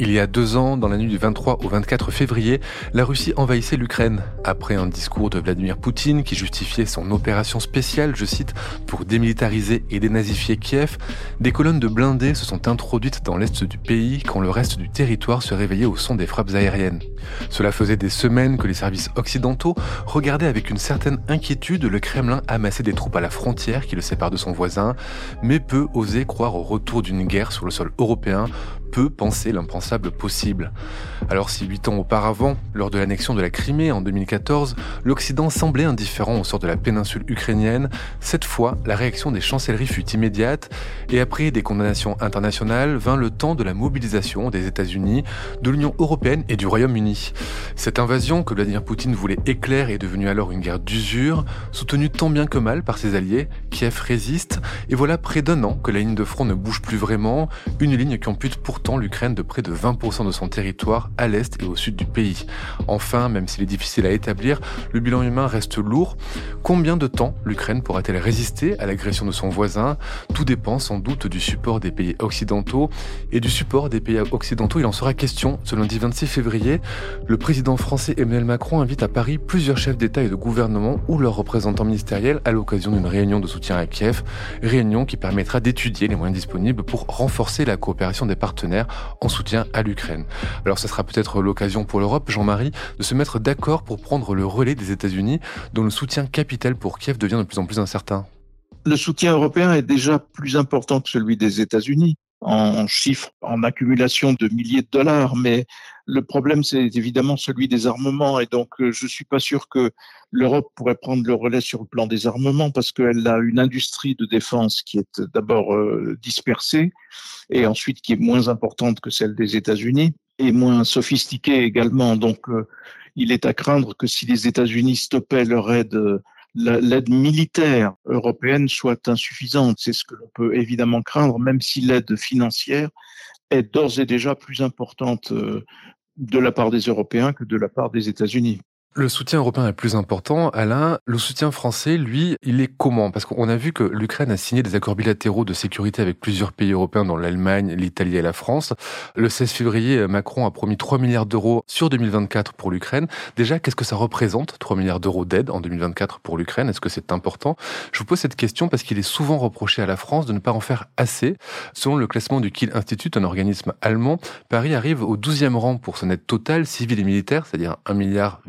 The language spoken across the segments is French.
Il y a deux ans, dans la nuit du 23 au 24 février, la Russie envahissait l'Ukraine. Après un discours de Vladimir Poutine qui justifiait son opération spéciale, je cite, pour démilitariser et dénazifier Kiev, des colonnes de blindés se sont introduites dans l'est du pays quand le reste du territoire se réveillait au son des frappes aériennes. Cela faisait des semaines que les services occidentaux regardaient avec une certaine inquiétude le Kremlin amasser des troupes à la frontière qui le sépare de son voisin, mais peu osaient croire au retour d'une guerre sur le sol européen peut penser possible. Alors si huit ans auparavant, lors de l'annexion de la Crimée en 2014, l'Occident semblait indifférent au sort de la péninsule ukrainienne, cette fois, la réaction des chancelleries fut immédiate, et après des condamnations internationales, vint le temps de la mobilisation des États-Unis, de l'Union européenne et du Royaume-Uni. Cette invasion que Vladimir Poutine voulait éclair est devenue alors une guerre d'usure, soutenue tant bien que mal par ses alliés, Kiev résiste, et voilà près d'un an que la ligne de front ne bouge plus vraiment, une ligne qui ampute pourtant l'Ukraine de près de 20% de son territoire à l'est et au sud du pays. Enfin, même s'il est difficile à établir, le bilan humain reste lourd. Combien de temps l'Ukraine pourra-t-elle résister à l'agression de son voisin? Tout dépend sans doute du support des pays occidentaux. Et du support des pays occidentaux, il en sera question ce lundi 26 février. Le président français Emmanuel Macron invite à Paris plusieurs chefs d'État et de gouvernement ou leurs représentants ministériels à l'occasion d'une réunion de soutien à Kiev, réunion qui permettra d'étudier les moyens disponibles pour renforcer la coopération des partenaires en soutien à l'Ukraine. Alors ce sera peut-être l'occasion pour l'Europe, Jean-Marie, de se mettre d'accord pour prendre le relais des États-Unis, dont le soutien capital pour Kiev devient de plus en plus incertain. Le soutien européen est déjà plus important que celui des États-Unis en chiffres, en accumulation de milliers de dollars, mais le problème, c'est évidemment celui des armements, et donc euh, je suis pas sûr que l'Europe pourrait prendre le relais sur le plan des armements, parce qu'elle a une industrie de défense qui est d'abord euh, dispersée, et ensuite qui est moins importante que celle des États-Unis, et moins sophistiquée également. Donc euh, il est à craindre que si les États-Unis stoppaient leur aide l'aide militaire européenne soit insuffisante. C'est ce que l'on peut évidemment craindre, même si l'aide financière est d'ores et déjà plus importante euh, de la part des Européens que de la part des États-Unis. Le soutien européen est plus important. Alain, le soutien français, lui, il est comment? Parce qu'on a vu que l'Ukraine a signé des accords bilatéraux de sécurité avec plusieurs pays européens, dont l'Allemagne, l'Italie et la France. Le 16 février, Macron a promis 3 milliards d'euros sur 2024 pour l'Ukraine. Déjà, qu'est-ce que ça représente, 3 milliards d'euros d'aide en 2024 pour l'Ukraine? Est-ce que c'est important? Je vous pose cette question parce qu'il est souvent reproché à la France de ne pas en faire assez. Selon le classement du Kiel Institute, un organisme allemand, Paris arrive au 12e rang pour son aide totale, civile et militaire, c'est-à-dire 1 milliard,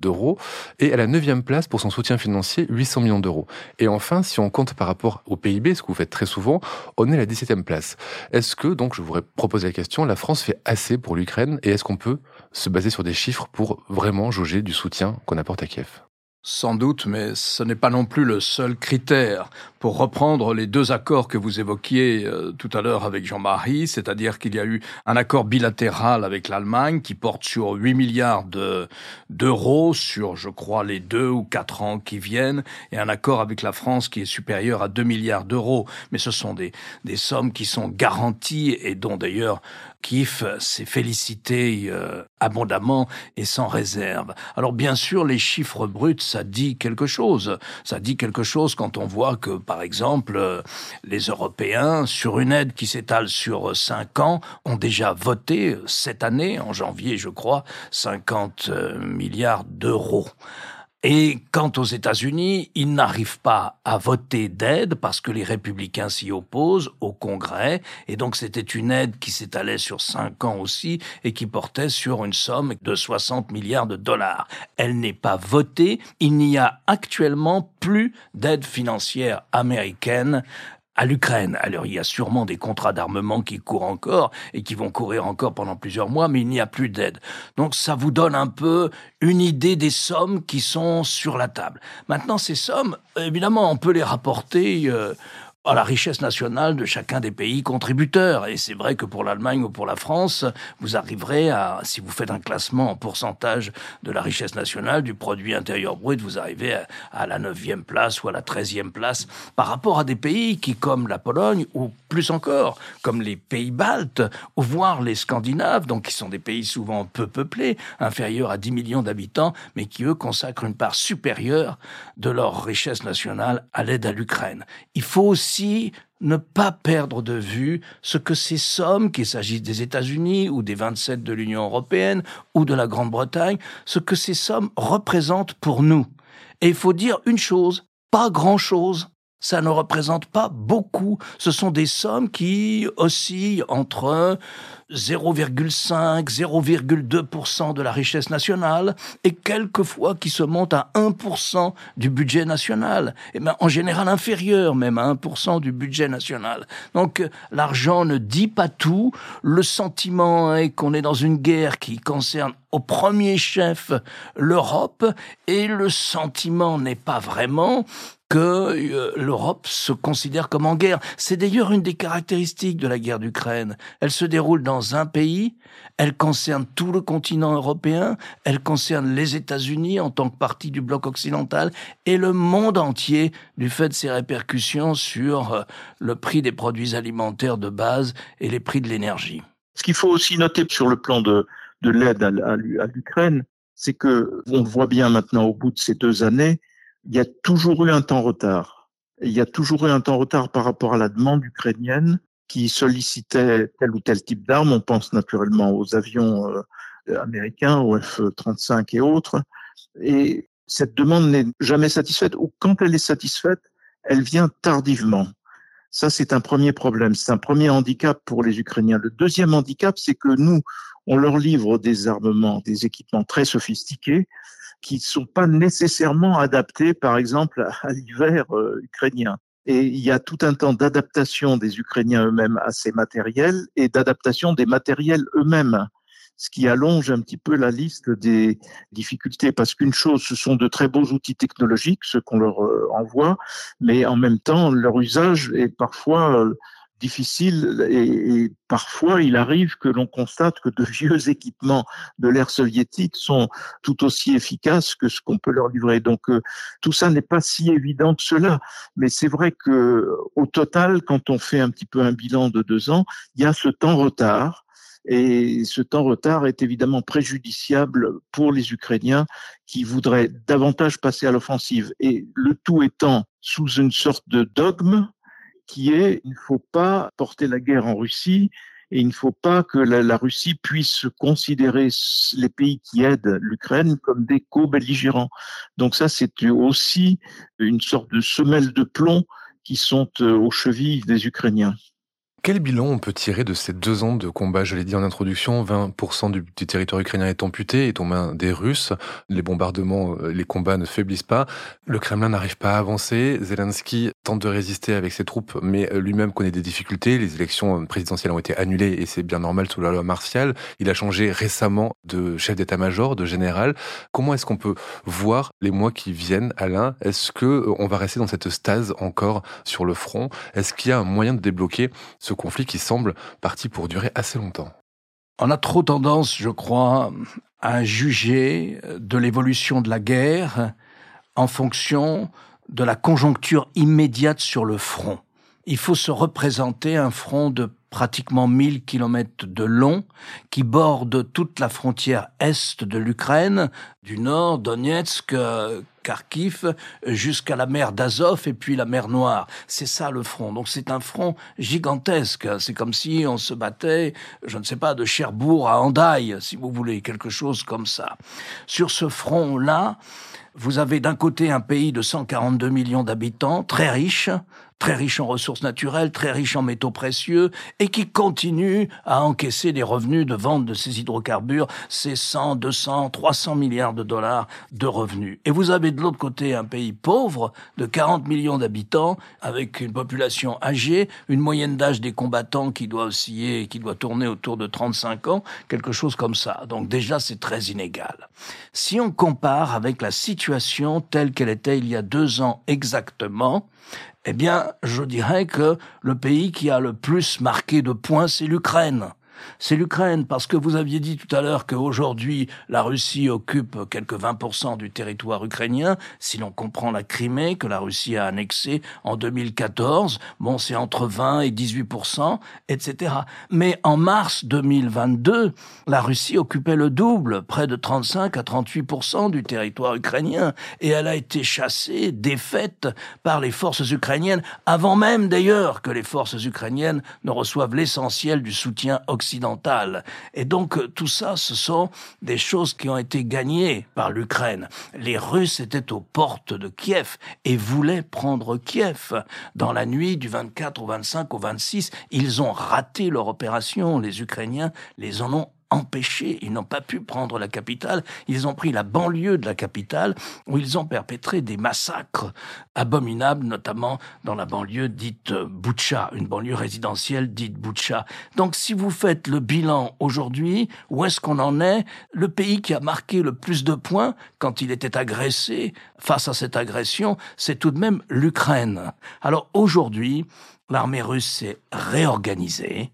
d'euros et à la neuvième place pour son soutien financier, 800 millions d'euros. Et enfin, si on compte par rapport au PIB, ce que vous faites très souvent, on est à la 17e place. Est-ce que, donc, je voudrais proposer la question, la France fait assez pour l'Ukraine et est-ce qu'on peut se baser sur des chiffres pour vraiment jauger du soutien qu'on apporte à Kiev? Sans doute, mais ce n'est pas non plus le seul critère. Pour reprendre les deux accords que vous évoquiez euh, tout à l'heure avec Jean-Marie, c'est-à-dire qu'il y a eu un accord bilatéral avec l'Allemagne qui porte sur 8 milliards d'euros sur, je crois, les deux ou quatre ans qui viennent, et un accord avec la France qui est supérieur à 2 milliards d'euros. Mais ce sont des, des sommes qui sont garanties et dont d'ailleurs Kif s'est félicité euh, abondamment et sans réserve. Alors bien sûr, les chiffres bruts, ça dit quelque chose. Ça dit quelque chose quand on voit que, par exemple, euh, les Européens, sur une aide qui s'étale sur cinq ans, ont déjà voté cette année, en janvier, je crois, 50 euh, milliards d'euros. Et quant aux États-Unis, ils n'arrivent pas à voter d'aide parce que les républicains s'y opposent au Congrès. Et donc c'était une aide qui s'étalait sur cinq ans aussi et qui portait sur une somme de 60 milliards de dollars. Elle n'est pas votée. Il n'y a actuellement plus d'aide financière américaine à l'Ukraine. Alors il y a sûrement des contrats d'armement qui courent encore et qui vont courir encore pendant plusieurs mois, mais il n'y a plus d'aide. Donc ça vous donne un peu une idée des sommes qui sont sur la table. Maintenant, ces sommes, évidemment, on peut les rapporter euh, à la richesse nationale de chacun des pays contributeurs. Et c'est vrai que pour l'Allemagne ou pour la France, vous arriverez à, si vous faites un classement en pourcentage de la richesse nationale, du produit intérieur brut, vous arrivez à, la neuvième place ou à la treizième place par rapport à des pays qui, comme la Pologne ou plus encore, comme les pays baltes, voire les Scandinaves, donc qui sont des pays souvent peu peuplés, inférieurs à 10 millions d'habitants, mais qui eux consacrent une part supérieure de leur richesse nationale à l'aide à l'Ukraine. Il faut aussi ne pas perdre de vue ce que ces sommes, qu'il s'agisse des États-Unis ou des 27 de l'Union européenne ou de la Grande-Bretagne, ce que ces sommes représentent pour nous. Et il faut dire une chose, pas grand-chose ça ne représente pas beaucoup. Ce sont des sommes qui oscillent entre 0,5, 0,2% de la richesse nationale et quelquefois qui se montent à 1% du budget national. Et ben, en général inférieur même à 1% du budget national. Donc l'argent ne dit pas tout. Le sentiment est qu'on est dans une guerre qui concerne au premier chef l'Europe et le sentiment n'est pas vraiment que euh, l'Europe se considère comme en guerre. C'est d'ailleurs une des caractéristiques de la guerre d'Ukraine. Elle se déroule dans un pays, elle concerne tout le continent européen, elle concerne les États-Unis en tant que partie du bloc occidental et le monde entier du fait de ses répercussions sur euh, le prix des produits alimentaires de base et les prix de l'énergie. Ce qu'il faut aussi noter sur le plan de, de l'aide à l'Ukraine, c'est que on voit bien maintenant au bout de ces deux années, il y a toujours eu un temps retard. Il y a toujours eu un temps retard par rapport à la demande ukrainienne qui sollicitait tel ou tel type d'armes. On pense naturellement aux avions euh, américains, aux F-35 et autres. Et cette demande n'est jamais satisfaite, ou quand elle est satisfaite, elle vient tardivement. Ça, c'est un premier problème. C'est un premier handicap pour les Ukrainiens. Le deuxième handicap, c'est que nous, on leur livre des armements, des équipements très sophistiqués, qui ne sont pas nécessairement adaptés, par exemple, à l'hiver euh, ukrainien. Et il y a tout un temps d'adaptation des Ukrainiens eux-mêmes à ces matériels et d'adaptation des matériels eux-mêmes, ce qui allonge un petit peu la liste des difficultés, parce qu'une chose, ce sont de très beaux outils technologiques, ce qu'on leur euh, envoie, mais en même temps, leur usage est parfois euh, difficile et, parfois il arrive que l'on constate que de vieux équipements de l'ère soviétique sont tout aussi efficaces que ce qu'on peut leur livrer. Donc euh, tout ça n'est pas si évident que cela, mais c'est vrai que au total, quand on fait un petit peu un bilan de deux ans, il y a ce temps retard. Et ce temps retard est évidemment préjudiciable pour les Ukrainiens qui voudraient davantage passer à l'offensive. Et le tout étant sous une sorte de dogme, qui est il ne faut pas porter la guerre en Russie et il ne faut pas que la, Russie puisse considérer les pays qui aident l'Ukraine comme des co-belligérants. Donc ça, c'est aussi une sorte de semelle de plomb qui sont euh, aux chevilles des Ukrainiens. Quel bilan on peut tirer de ces deux ans de combat? Je l'ai dit en introduction, 20% du, territoire ukrainien est amputé, est aux mains des Russes. Les bombardements, euh, les combats ne faiblissent pas. Le Kremlin n'arrive pas à avancer. Zelensky tente de résister avec ses troupes, mais euh, lui-même connaît des difficultés. Les élections euh, présidentielles ont été annulées et c'est bien normal sous la loi martiale. Il a changé récemment de chef d'état-major, de général. Comment est-ce qu'on peut voir les mois qui viennent, Alain? Est-ce que on va rester dans cette stase encore sur le front? Est-ce qu'il y a un moyen de débloquer ce conflit qui semble parti pour durer assez longtemps? On a trop tendance, je crois, à juger de l'évolution de la guerre en fonction de la conjoncture immédiate sur le front. Il faut se représenter un front de pratiquement 1000 kilomètres de long, qui borde toute la frontière est de l'Ukraine, du nord, Donetsk, Kharkiv, jusqu'à la mer d'Azov et puis la mer Noire. C'est ça le front. Donc c'est un front gigantesque. C'est comme si on se battait, je ne sais pas, de Cherbourg à Hendaye, si vous voulez, quelque chose comme ça. Sur ce front-là, vous avez d'un côté un pays de 142 millions d'habitants, très riche, très riche en ressources naturelles, très riche en métaux précieux, et qui continue à encaisser des revenus de vente de ces hydrocarbures, ces 100, 200, 300 milliards de dollars de revenus. Et vous avez de l'autre côté un pays pauvre de 40 millions d'habitants, avec une population âgée, une moyenne d'âge des combattants qui doit osciller, qui doit tourner autour de 35 ans, quelque chose comme ça. Donc déjà, c'est très inégal. Si on compare avec la situation telle qu'elle était il y a deux ans exactement, eh bien, je dirais que le pays qui a le plus marqué de points, c'est l'Ukraine. C'est l'Ukraine, parce que vous aviez dit tout à l'heure qu'aujourd'hui, la Russie occupe quelques 20% du territoire ukrainien. Si l'on comprend la Crimée, que la Russie a annexée en 2014, bon, c'est entre 20 et 18%, etc. Mais en mars 2022, la Russie occupait le double, près de 35 à 38% du territoire ukrainien, et elle a été chassée, défaite par les forces ukrainiennes, avant même d'ailleurs que les forces ukrainiennes ne reçoivent l'essentiel du soutien occidental. Et donc tout ça, ce sont des choses qui ont été gagnées par l'Ukraine. Les Russes étaient aux portes de Kiev et voulaient prendre Kiev. Dans la nuit du 24 au 25 au 26, ils ont raté leur opération. Les Ukrainiens les en ont empêchés, ils n'ont pas pu prendre la capitale, ils ont pris la banlieue de la capitale où ils ont perpétré des massacres abominables, notamment dans la banlieue dite Boucha, une banlieue résidentielle dite Boucha. Donc si vous faites le bilan aujourd'hui, où est-ce qu'on en est? Le pays qui a marqué le plus de points quand il était agressé face à cette agression, c'est tout de même l'Ukraine. Alors aujourd'hui, l'armée russe s'est réorganisée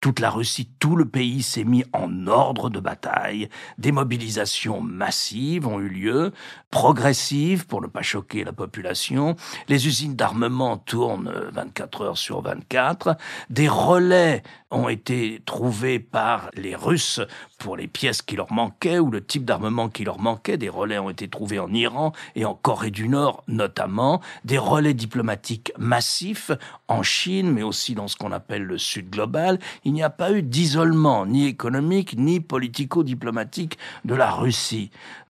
toute la Russie, tout le pays s'est mis en ordre de bataille. Des mobilisations massives ont eu lieu, progressives pour ne pas choquer la population. Les usines d'armement tournent 24 heures sur 24. Des relais ont été trouvés par les Russes pour les pièces qui leur manquaient ou le type d'armement qui leur manquait. Des relais ont été trouvés en Iran et en Corée du Nord notamment. Des relais diplomatiques massifs en Chine, mais aussi dans ce qu'on appelle le Sud global il n'y a pas eu d'isolement ni économique ni politico-diplomatique de la Russie.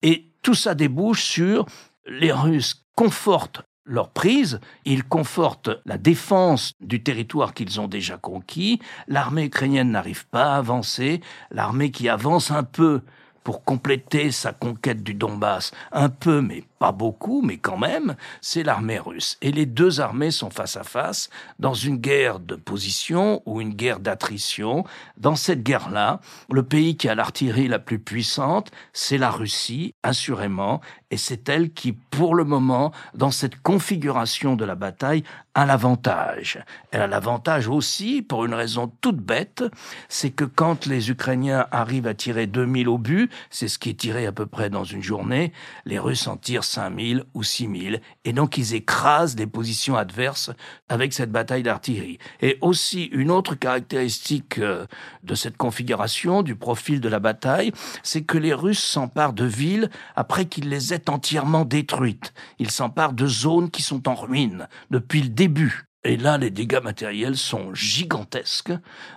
Et tout ça débouche sur les Russes confortent leur prise, ils confortent la défense du territoire qu'ils ont déjà conquis, l'armée ukrainienne n'arrive pas à avancer, l'armée qui avance un peu pour compléter sa conquête du Donbass, un peu mais pas beaucoup, mais quand même, c'est l'armée russe. Et les deux armées sont face à face dans une guerre de position ou une guerre d'attrition. Dans cette guerre-là, le pays qui a l'artillerie la plus puissante, c'est la Russie, assurément, et c'est elle qui, pour le moment, dans cette configuration de la bataille, a l'avantage. Elle a l'avantage aussi, pour une raison toute bête, c'est que quand les Ukrainiens arrivent à tirer 2000 au but, c'est ce qui est tiré à peu près dans une journée, les Russes en tirent 5000 ou 6000, et donc ils écrasent les positions adverses avec cette bataille d'artillerie. Et aussi, une autre caractéristique euh, de cette configuration, du profil de la bataille, c'est que les Russes s'emparent de villes après qu'ils les aient entièrement détruites. Ils s'emparent de zones qui sont en ruine depuis le début. Et là, les dégâts matériels sont gigantesques,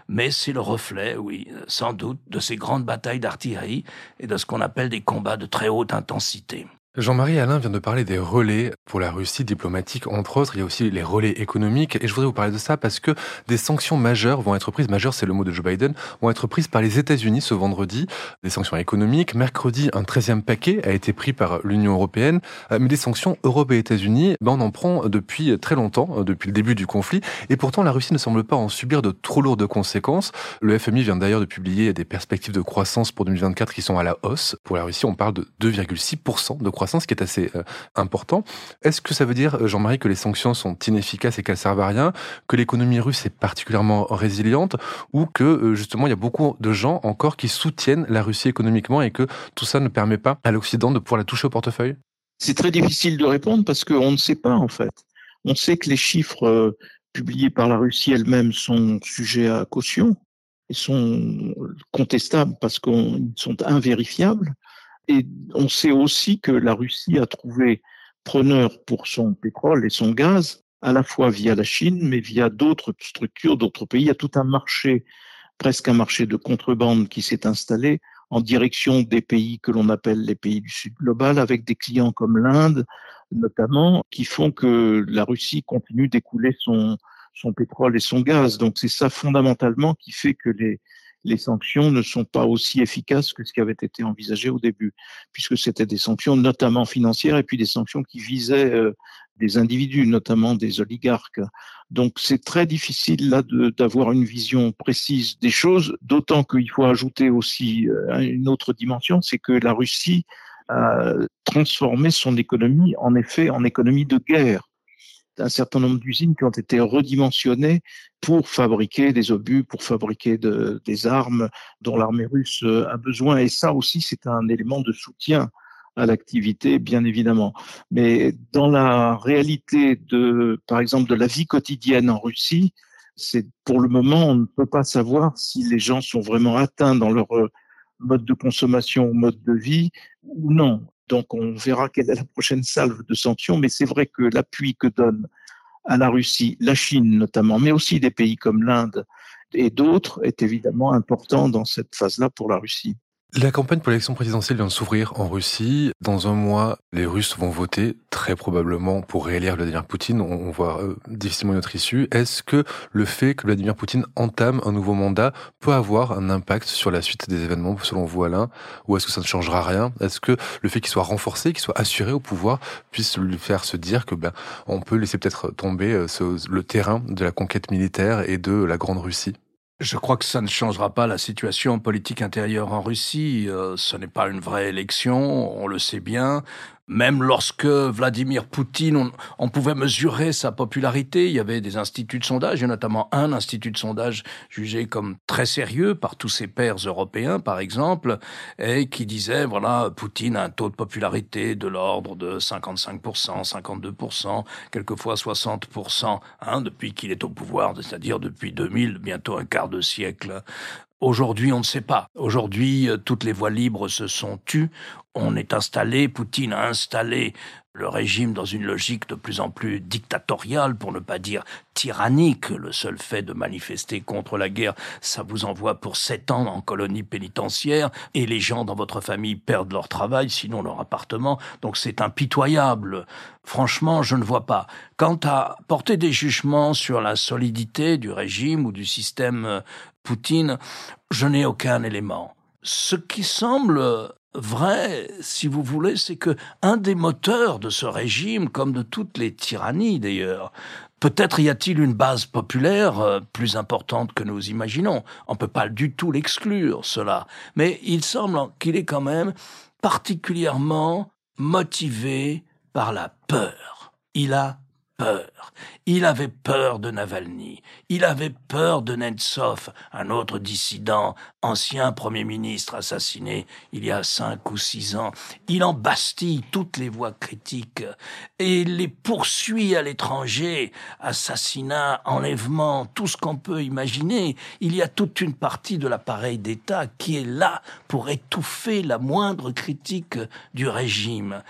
mais c'est le reflet, oui, sans doute, de ces grandes batailles d'artillerie et de ce qu'on appelle des combats de très haute intensité. Jean-Marie Alain vient de parler des relais pour la Russie diplomatique, entre autres. Il y a aussi les relais économiques. Et je voudrais vous parler de ça parce que des sanctions majeures vont être prises, majeures c'est le mot de Joe Biden, vont être prises par les États-Unis ce vendredi. Des sanctions économiques. Mercredi, un 13e paquet a été pris par l'Union européenne. Euh, mais des sanctions Europe et États-Unis, ben on en prend depuis très longtemps, euh, depuis le début du conflit. Et pourtant, la Russie ne semble pas en subir de trop lourdes conséquences. Le FMI vient d'ailleurs de publier des perspectives de croissance pour 2024 qui sont à la hausse. Pour la Russie, on parle de 2,6% de croissance croissance qui est assez euh, important. Est-ce que ça veut dire, euh, Jean-Marie, que les sanctions sont inefficaces et qu'elles servent à rien, que l'économie russe est particulièrement résiliente, ou que euh, justement il y a beaucoup de gens encore qui soutiennent la Russie économiquement et que tout ça ne permet pas à l'Occident de pouvoir la toucher au portefeuille? C'est très difficile de répondre parce qu'on ne sait pas en fait. On sait que les chiffres publiés par la Russie elle-même sont sujets à caution et sont contestables parce qu'ils sont invérifiables. Et on sait aussi que la Russie a trouvé preneur pour son pétrole et son gaz, à la fois via la Chine, mais via d'autres structures, d'autres pays. Il y a tout un marché, presque un marché de contrebande qui s'est installé en direction des pays que l'on appelle les pays du Sud global, avec des clients comme l'Inde, notamment, qui font que la Russie continue d'écouler son, son pétrole et son gaz. Donc c'est ça fondamentalement qui fait que les, les sanctions ne sont pas aussi efficaces que ce qui avait été envisagé au début, puisque c'était des sanctions notamment financières et puis des sanctions qui visaient euh, des individus, notamment des oligarques. Donc c'est très difficile là d'avoir une vision précise des choses, d'autant qu'il faut ajouter aussi euh, une autre dimension, c'est que la Russie a transformé son économie en effet en économie de guerre. Un certain nombre d'usines qui ont été redimensionnées pour fabriquer des obus, pour fabriquer des armes dont l'armée russe a besoin. Et ça aussi, c'est un élément de soutien à l'activité, bien évidemment. Mais dans la réalité de, par exemple, de la vie quotidienne en Russie, c'est pour le moment, on ne peut pas savoir si les gens sont vraiment atteints dans leur euh, mode de consommation ou mode de vie ou non. Donc, on verra quelle est la prochaine salve de sanctions. Mais c'est vrai que l'appui que donne à la Russie, la Chine notamment, mais aussi des pays comme l'Inde et d'autres, est évidemment important dans cette phase-là pour la Russie. La campagne pour l'élection présidentielle vient de s'ouvrir en Russie. Dans un mois, les Russes vont voter très probablement pour réélire Vladimir Poutine. On voit euh, difficilement une autre issue. Est-ce que le fait que Vladimir Poutine entame un nouveau mandat peut avoir un impact sur la suite des événements, selon vous, Alain? Ou est-ce que ça ne changera rien? Est-ce que le fait qu'il soit renforcé, qu'il soit assuré au pouvoir, puisse lui faire se dire que ben, on peut laisser peut-être tomber euh, le terrain de la conquête militaire et de la Grande Russie? Je crois que ça ne changera pas la situation politique intérieure en Russie. Euh, ce n'est pas une vraie élection, on le sait bien. Même lorsque Vladimir Poutine, on, pouvait mesurer sa popularité, il y avait des instituts de sondage, et notamment un institut de sondage jugé comme très sérieux par tous ses pairs européens, par exemple, et qui disait, voilà, Poutine a un taux de popularité de l'ordre de 55%, 52%, quelquefois 60%, hein, depuis qu'il est au pouvoir, c'est-à-dire depuis 2000, bientôt un quart de siècle. Aujourd'hui, on ne sait pas. Aujourd'hui, euh, toutes les voies libres se sont tues. On est installé, Poutine a installé le régime dans une logique de plus en plus dictatoriale, pour ne pas dire tyrannique. Le seul fait de manifester contre la guerre, ça vous envoie pour sept ans en colonie pénitentiaire, et les gens dans votre famille perdent leur travail, sinon leur appartement. Donc c'est impitoyable. Franchement, je ne vois pas. Quant à porter des jugements sur la solidité du régime ou du système euh, Poutine, je n'ai aucun élément. Ce qui semble vrai, si vous voulez, c'est que un des moteurs de ce régime, comme de toutes les tyrannies d'ailleurs, peut-être y a-t-il une base populaire euh, plus importante que nous imaginons. On ne peut pas du tout l'exclure, cela. Mais il semble qu'il est quand même particulièrement motivé par la peur. Il a peur. Il avait peur de Navalny. Il avait peur de Netsov, un autre dissident, ancien Premier ministre assassiné il y a cinq ou six ans. Il en bastille toutes les voix critiques et les poursuit à l'étranger. Assassinat, enlèvement, tout ce qu'on peut imaginer. Il y a toute une partie de l'appareil d'État qui est là pour étouffer la moindre critique du régime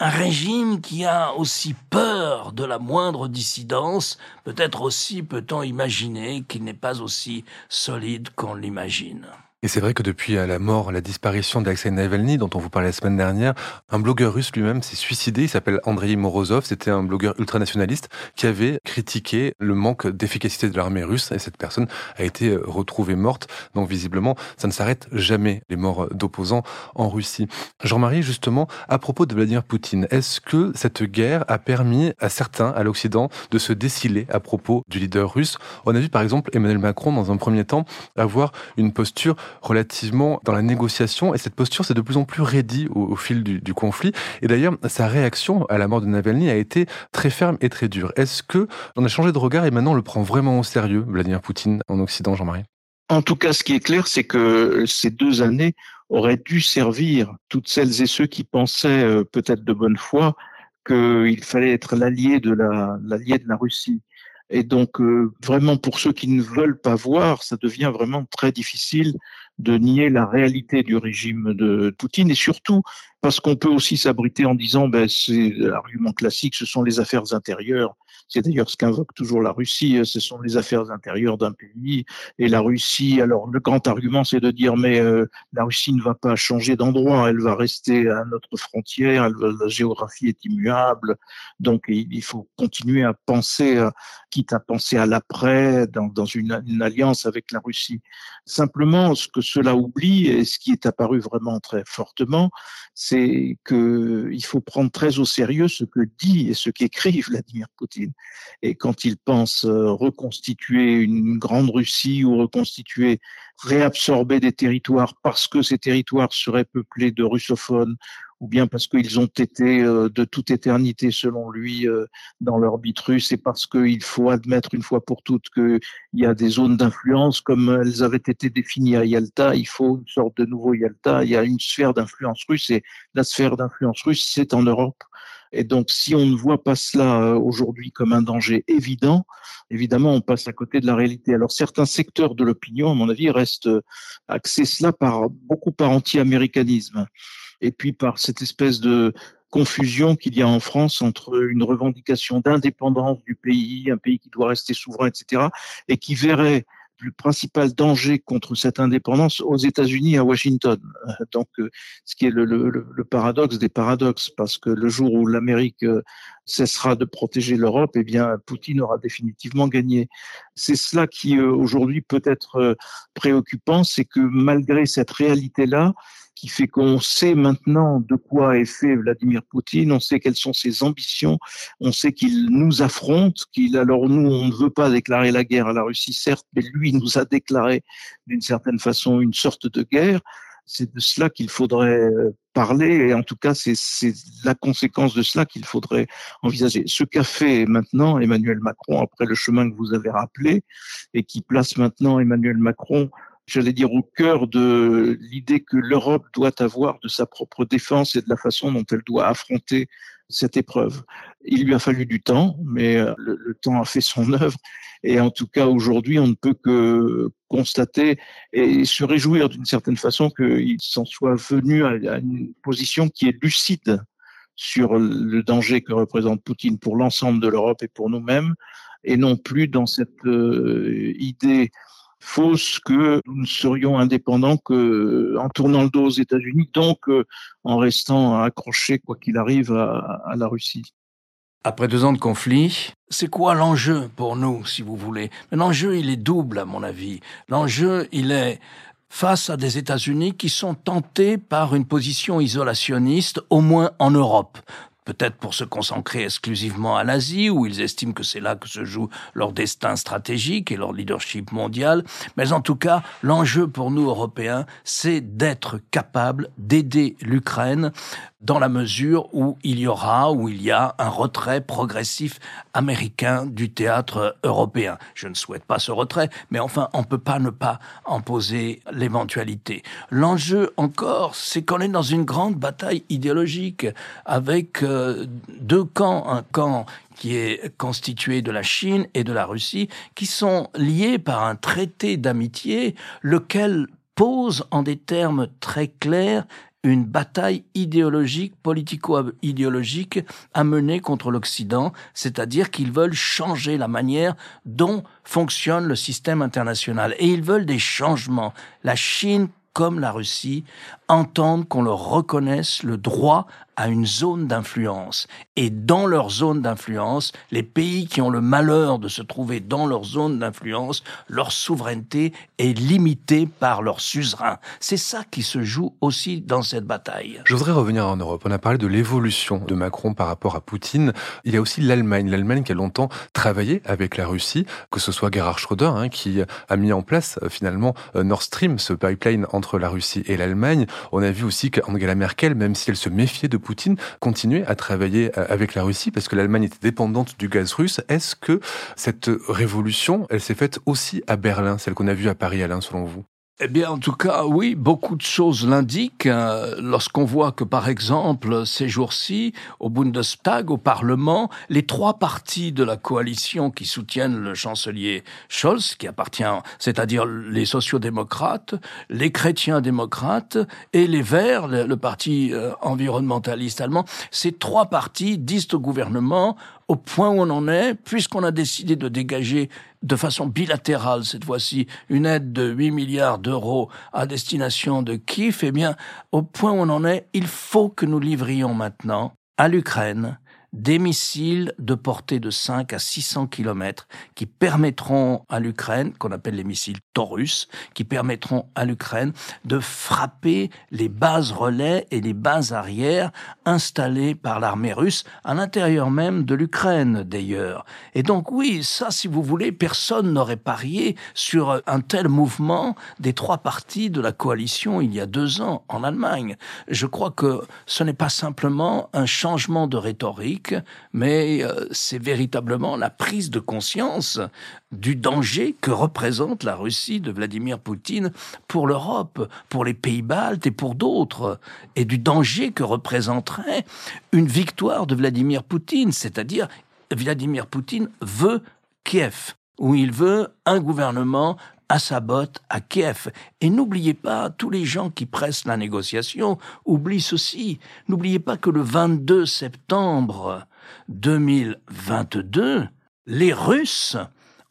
un régime qui a aussi peur de la moindre dissidence, peut-être aussi peut-on imaginer qu'il n'est pas aussi solide qu'on l'imagine. Et c'est vrai que depuis la mort, la disparition d'Alexei Navalny, dont on vous parlait la semaine dernière, un blogueur russe lui-même s'est suicidé. Il s'appelle Andrei Morozov. C'était un blogueur ultranationaliste qui avait critiqué le manque d'efficacité de l'armée russe. Et cette personne a été euh, retrouvée morte. Donc visiblement, ça ne s'arrête jamais, les morts d'opposants en Russie. Jean-Marie, justement, à propos de Vladimir Poutine, est-ce que cette guerre a permis à certains, à l'Occident, de se déciler à propos du leader russe? On a vu par exemple Emmanuel Macron, dans un premier temps, avoir une posture relativement dans la négociation et cette posture s'est de plus en plus raidie au, fil du, conflit. Et d'ailleurs, sa réaction à la mort de Navalny a été très ferme et très dure. Est-ce que on a changé de regard et maintenant on le prend vraiment au sérieux, Vladimir Poutine, en Occident, Jean-Marie? En tout cas, ce qui est clair, c'est que ces deux années auraient dû servir toutes celles et ceux qui pensaient euh, peut-être de bonne foi qu'il fallait être l'allié de la Russie. Et donc, euh, vraiment, pour ceux qui ne veulent pas voir, ça devient vraiment très difficile de nier la réalité du régime de Poutine et surtout parce qu'on peut aussi s'abriter en disant, ben, c'est l'argument classique, ce sont les affaires intérieures c'est d'ailleurs ce qu'invoque toujours la Russie, euh, ce sont les affaires intérieures d'un pays. Et la Russie, alors le grand argument, c'est de dire, mais euh, la Russie ne va pas changer d'endroit, elle va rester à notre frontière, la géographie est immuable, donc il, faut continuer à penser, quitte à penser à l'après, dans, une alliance avec la Russie. Simplement, ce que cela oublie, et ce qui est apparu vraiment très fortement, c'est qu'il faut prendre très au sérieux ce que dit et ce qu'écrit Vladimir Poutine. Et quand il pense euh, reconstituer une grande Russie ou reconstituer, réabsorber des territoires parce que ces territoires seraient peuplés de russophones ou bien parce qu'ils ont été euh, de toute éternité, selon lui, euh, dans l'orbite russe, et parce qu'il faut admettre une fois pour toutes qu'il y a des zones d'influence, comme elles avaient été définies à Yalta, il faut une sorte de nouveau Yalta, il y a une sphère d'influence russe, et la sphère d'influence russe, c'est en Europe. Et donc, si on ne voit pas cela euh, aujourd'hui comme un danger évident, évidemment, on passe à côté de la réalité. Alors, certains secteurs de l'opinion, à mon avis, restent axés cela par beaucoup par anti-américanisme et puis par cette espèce de confusion qu'il y a en France entre une revendication d'indépendance du pays, un pays qui doit rester souverain, etc., et qui verrait le principal danger contre cette indépendance aux États-Unis à Washington. Donc, euh, ce qui est le, le, paradoxe des paradoxes, parce que le jour où l'Amérique euh, cessera de protéger l'Europe, eh bien, Poutine aura définitivement gagné. C'est cela qui euh, aujourd'hui peut être préoccupant, c'est que malgré cette réalité-là, qui fait qu'on sait maintenant de quoi est fait Vladimir Poutine, on sait quelles sont ses ambitions, on sait qu'il nous affronte, qu'il alors nous on ne veut pas déclarer la guerre à la Russie certes, mais lui nous a déclaré d'une certaine façon une sorte de guerre. C'est de cela qu'il faudrait euh, parler et en tout cas c'est la conséquence de cela qu'il faudrait envisager. Ce qu'a fait maintenant Emmanuel Macron après le chemin que vous avez rappelé et qui place maintenant Emmanuel Macron j'allais dire, au cœur de l'idée que l'Europe doit avoir de sa propre défense et de la façon dont elle doit affronter cette épreuve. Il lui a fallu du temps, mais euh, le, temps a fait son œuvre. Et en tout cas, aujourd'hui, on ne peut que constater et se réjouir d'une certaine façon qu'il s'en soit venu à une position qui est lucide sur le danger que représente Poutine pour l'ensemble de l'Europe et pour nous-mêmes, et non plus dans cette euh, idée fausse que nous ne serions indépendants que en tournant le dos aux États-Unis, donc euh, en restant accrochés, quoi qu'il arrive, à, la Russie. Après deux ans de conflit, c'est quoi l'enjeu pour nous, si vous voulez? L'enjeu, il est double, à mon avis. L'enjeu, il est face à des États-Unis qui sont tentés par une position isolationniste, au moins en Europe peut-être pour se concentrer exclusivement à l'Asie, où ils estiment que c'est là que se joue leur destin stratégique et leur leadership mondial. Mais en tout cas, l'enjeu pour nous, Européens, c'est d'être capable d'aider l'Ukraine dans la mesure où il y aura, où il y a un retrait progressif américain du théâtre européen. Je ne souhaite pas ce retrait, mais enfin, on ne peut pas ne pas en poser l'éventualité. L'enjeu encore, c'est qu'on est dans une grande bataille idéologique avec euh, deux camps, un camp qui est constitué de la Chine et de la Russie, qui sont liés par un traité d'amitié, lequel pose en des termes très clairs une bataille idéologique, politico-idéologique à mener contre l'Occident, c'est-à-dire qu'ils veulent changer la manière dont fonctionne le système international. Et ils veulent des changements. La Chine comme la Russie entendent qu'on leur reconnaisse le droit à une zone d'influence. Et dans leur zone d'influence, les pays qui ont le malheur de se trouver dans leur zone d'influence, leur souveraineté est limitée par leur suzerain. C'est ça qui se joue aussi dans cette bataille. Je voudrais revenir en Europe. On a parlé de l'évolution de Macron par rapport à Poutine. Il y a aussi l'Allemagne. L'Allemagne qui a longtemps travaillé avec la Russie, que ce soit Gerhard Schröder, hein, qui a mis en place euh, finalement euh, Nord Stream, ce pipeline entre la Russie et l'Allemagne. On a vu aussi qu'Angela Merkel, même si elle se méfiait de Poutine, continuait à travailler euh, avec la Russie parce que l'Allemagne était dépendante du gaz russe. Est-ce que cette révolution, elle s'est faite aussi à Berlin, celle qu'on a vue à Paris, Alain, selon vous? Eh bien, en tout cas, oui, beaucoup de choses l'indiquent. Hein. Lorsqu'on voit que, par exemple, ces jours-ci, au Bundestag, au Parlement, les trois partis de la coalition qui soutiennent le chancelier Scholz, qui appartient, c'est-à-dire les sociaux-démocrates, les chrétiens-démocrates et les Verts, le, parti euh, environnementaliste allemand, ces trois partis disent au gouvernement au point où on en est, puisqu'on a décidé de dégager de façon bilatérale cette fois-ci une aide de 8 milliards d'euros à destination de Kiev, eh bien, au point où on en est, il faut que nous livrions maintenant à l'Ukraine des missiles de portée de 5 à 600 km qui permettront à l'Ukraine, qu'on appelle les missiles Taurus, qui permettront à l'Ukraine de frapper les bases relais et les bases arrières installées par l'armée russe à l'intérieur même de l'Ukraine d'ailleurs. Et donc oui, ça si vous voulez, personne n'aurait parié sur un tel mouvement des trois partis de la coalition il y a deux ans en Allemagne. Je crois que ce n'est pas simplement un changement de rhétorique, mais euh, c'est véritablement la prise de conscience du danger que représente la Russie de Vladimir Poutine pour l'Europe, pour les pays baltes et pour d'autres, et du danger que représenterait une victoire de Vladimir Poutine, c'est-à-dire Vladimir Poutine veut Kiev, où il veut un gouvernement à sa botte à Kiev. Et n'oubliez pas, tous les gens qui pressent la négociation oublient ceci. N'oubliez pas que le 22 septembre 2022, les Russes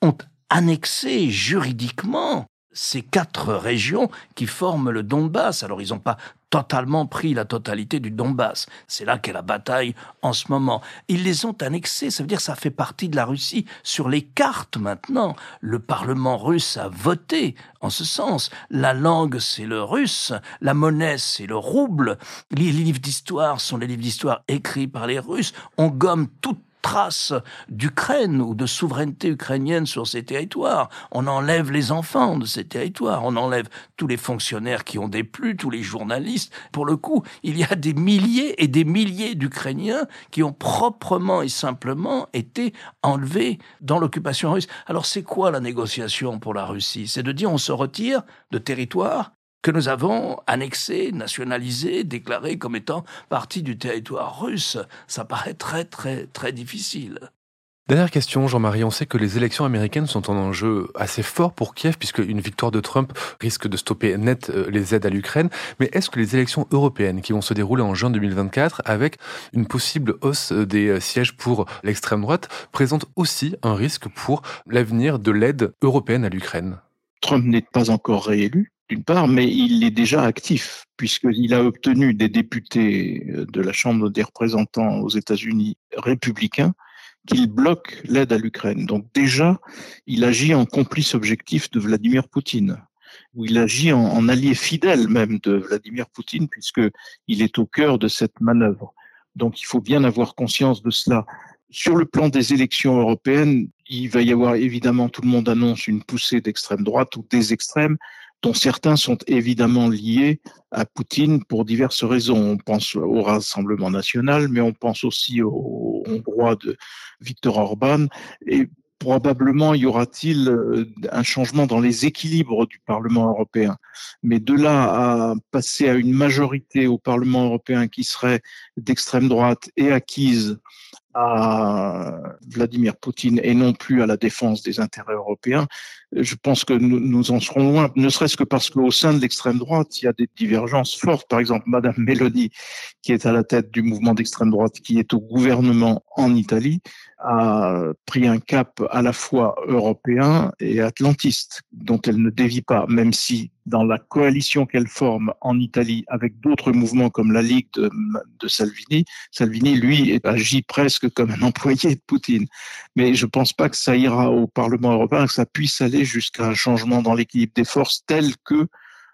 ont annexé juridiquement ces quatre régions qui forment le Donbass. Alors ils n'ont pas totalement pris la totalité du Donbass. C'est là qu'est la bataille en ce moment. Ils les ont annexés, ça veut dire que ça fait partie de la Russie sur les cartes maintenant. Le Parlement russe a voté en ce sens. La langue, c'est le russe, la monnaie, c'est le rouble. Les livres d'histoire sont les livres d'histoire écrits par les Russes. On gomme toute trace d'Ukraine ou de souveraineté ukrainienne sur ces territoires. On enlève les enfants de ces territoires, on enlève tous les fonctionnaires qui ont déplu, tous les journalistes. Pour le coup, il y a des milliers et des milliers d'Ukrainiens qui ont proprement et simplement été enlevés dans l'occupation russe. Alors c'est quoi la négociation pour la Russie? C'est de dire on se retire de territoires que nous avons annexé, nationalisé, déclaré comme étant partie du territoire russe. Ça paraît très très très difficile. Dernière question, Jean-Marie. On sait que les élections américaines sont un enjeu assez fort pour Kiev, puisque une victoire de Trump risque de stopper net euh, les aides à l'Ukraine. Mais est-ce que les élections européennes, qui vont se dérouler en juin 2024, avec une possible hausse des euh, sièges pour l'extrême droite, présentent aussi un risque pour l'avenir de l'aide européenne à l'Ukraine? Trump n'est pas encore réélu d'une part, mais il est déjà actif, puisqu'il a obtenu des députés euh, de la Chambre des représentants aux États-Unis républicains qu'il bloque l'aide à l'Ukraine. Donc déjà, il agit en complice objectif de Vladimir Poutine, ou il agit en, en allié fidèle même de Vladimir Poutine, puisqu'il est au cœur de cette manœuvre. Donc il faut bien avoir conscience de cela. Sur le plan des élections européennes, il va y avoir évidemment, tout le monde annonce une poussée d'extrême droite ou des extrêmes dont certains sont évidemment liés à Poutine pour diverses raisons. On pense au Rassemblement national, mais on pense aussi au Hongrois de Viktor Orban. Et probablement y aura-t-il euh, un changement dans les équilibres du Parlement européen. Mais de là à passer à une majorité au Parlement européen qui serait d'extrême droite et acquise à Vladimir Poutine et non plus à la défense des intérêts européens, je pense que nous, nous en serons loin, ne serait-ce que parce qu'au sein de l'extrême droite, il y a des divergences fortes. Par exemple, Madame Meloni, qui est à la tête du mouvement d'extrême droite, qui est au gouvernement en Italie, a pris un cap à la fois européen et atlantiste, dont elle ne dévie pas, même si dans la coalition qu'elle forme en Italie avec d'autres mouvements comme la Ligue de, de, Salvini, Salvini, lui, agit presque comme un employé de Poutine. Mais je ne pense pas que ça ira au Parlement européen, que ça puisse aller jusqu'à un changement dans l'équilibre des forces tel que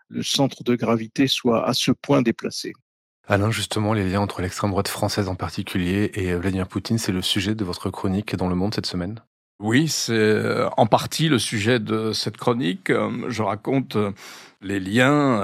le centre de gravité soit à ce point déplacé. Alain, justement, les liens entre l'extrême droite française en particulier et Vladimir Poutine, c'est le sujet de votre chronique dans Le Monde cette semaine? Oui, c'est euh, en partie le sujet de cette chronique. Euh, je raconte euh, les liens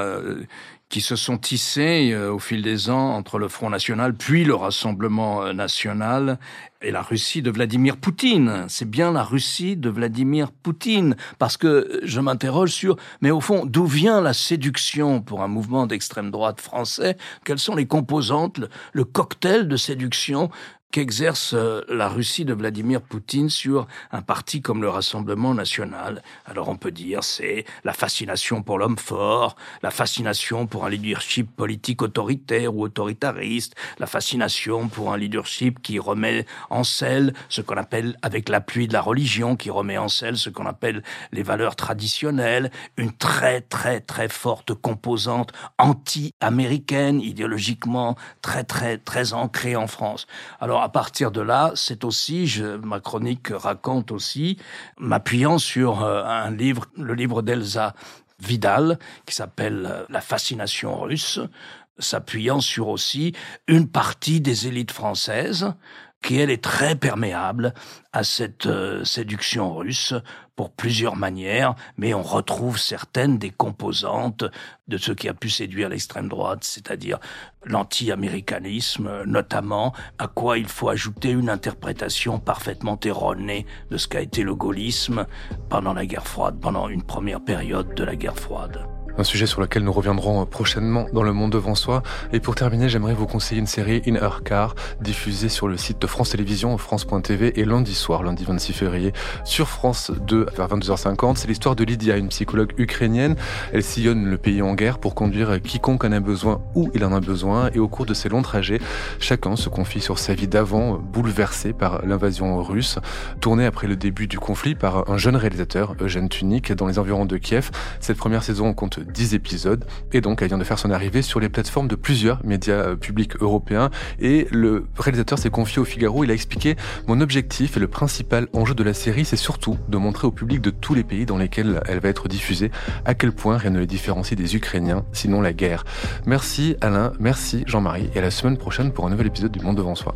qui se sont tissés euh, au fil des ans entre le Front National, puis le Rassemblement euh, National et la Russie de Vladimir Poutine. C'est bien la Russie de Vladimir Poutine, parce que je m'interroge sur, mais au fond, d'où vient la séduction pour un mouvement d'extrême droite français? Quelles sont les composantes, le cocktail de séduction qu'exerce euh, la Russie de Vladimir Poutine sur un parti comme le Rassemblement national. Alors on peut dire c'est la fascination pour l'homme fort, la fascination pour un leadership politique autoritaire ou autoritariste, la fascination pour un leadership qui remet en selle ce qu'on appelle avec l'appui de la religion, qui remet en selle ce qu'on appelle les valeurs traditionnelles, une très très très forte composante anti-américaine, idéologiquement très très très ancrée en France. Alors À partir de là, c'est aussi, ma chronique raconte aussi, m'appuyant sur euh, un livre, le livre d'Elsa Vidal, qui s'appelle euh, La fascination russe, s'appuyant sur aussi une partie des élites françaises, qui elle est très perméable à cette euh, séduction russe pour plusieurs manières, mais on retrouve certaines des composantes de ce qui a pu séduire l'extrême droite, c'est-à-dire l'anti-américanisme notamment, à quoi il faut ajouter une interprétation parfaitement erronée de ce qu'a été le gaullisme pendant la guerre froide, pendant une première période de la guerre froide un sujet sur lequel nous reviendrons prochainement dans Le Monde devant soi. Et pour terminer, j'aimerais vous conseiller une série In Her Car, diffusée sur le site de France Télévisions, France.tv, et lundi soir, lundi 26 février, sur France 2 vers 22h50. C'est l'histoire de Lydia, une psychologue ukrainienne. Elle sillonne le pays en guerre pour conduire quiconque en a besoin où il en a besoin. Et au cours de ces longs trajets, chacun se confie sur sa vie d'avant, bouleversée par l'invasion russe, tournée après le début du conflit par un jeune réalisateur, Eugène Tunic, dans les environs de Kiev. Cette première saison compte 10 épisodes. Et donc elle vient de faire son arrivée sur les plateformes de plusieurs médias euh, publics européens. Et le réalisateur s'est confié au Figaro, il a expliqué mon objectif et le principal enjeu de la série c'est surtout de montrer au public de tous les pays dans lesquels elle va être diffusée à quel point rien ne les différencie des Ukrainiens, sinon la guerre. Merci Alain, merci Jean-Marie. Et à la semaine prochaine pour un nouvel épisode du Monde devant soi.